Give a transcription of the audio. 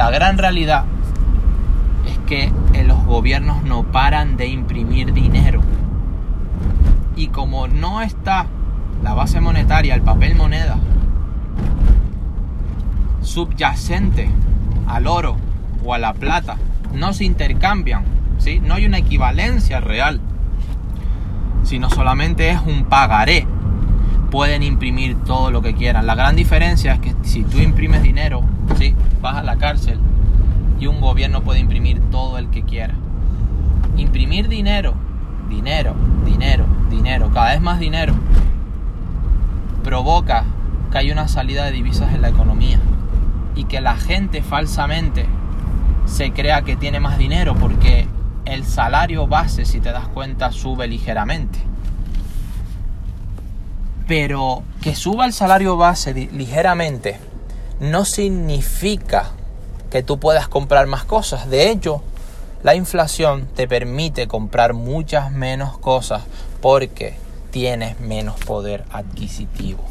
la gran realidad es que los gobiernos no paran de imprimir dinero. Y como no está la base monetaria, el papel moneda, subyacente al oro o a la plata, no se intercambian, ¿sí? no hay una equivalencia real, sino solamente es un pagaré. Pueden imprimir todo lo que quieran. La gran diferencia es que si tú imprimes dinero, ¿sí? vas a la cárcel y un gobierno puede imprimir todo el que quiera. Imprimir dinero, dinero, dinero, dinero, cada vez más dinero, provoca que haya una salida de divisas en la economía y que la gente falsamente se crea que tiene más dinero porque el salario base, si te das cuenta, sube ligeramente. Pero que suba el salario base ligeramente no significa que tú puedas comprar más cosas. De hecho, la inflación te permite comprar muchas menos cosas porque tienes menos poder adquisitivo.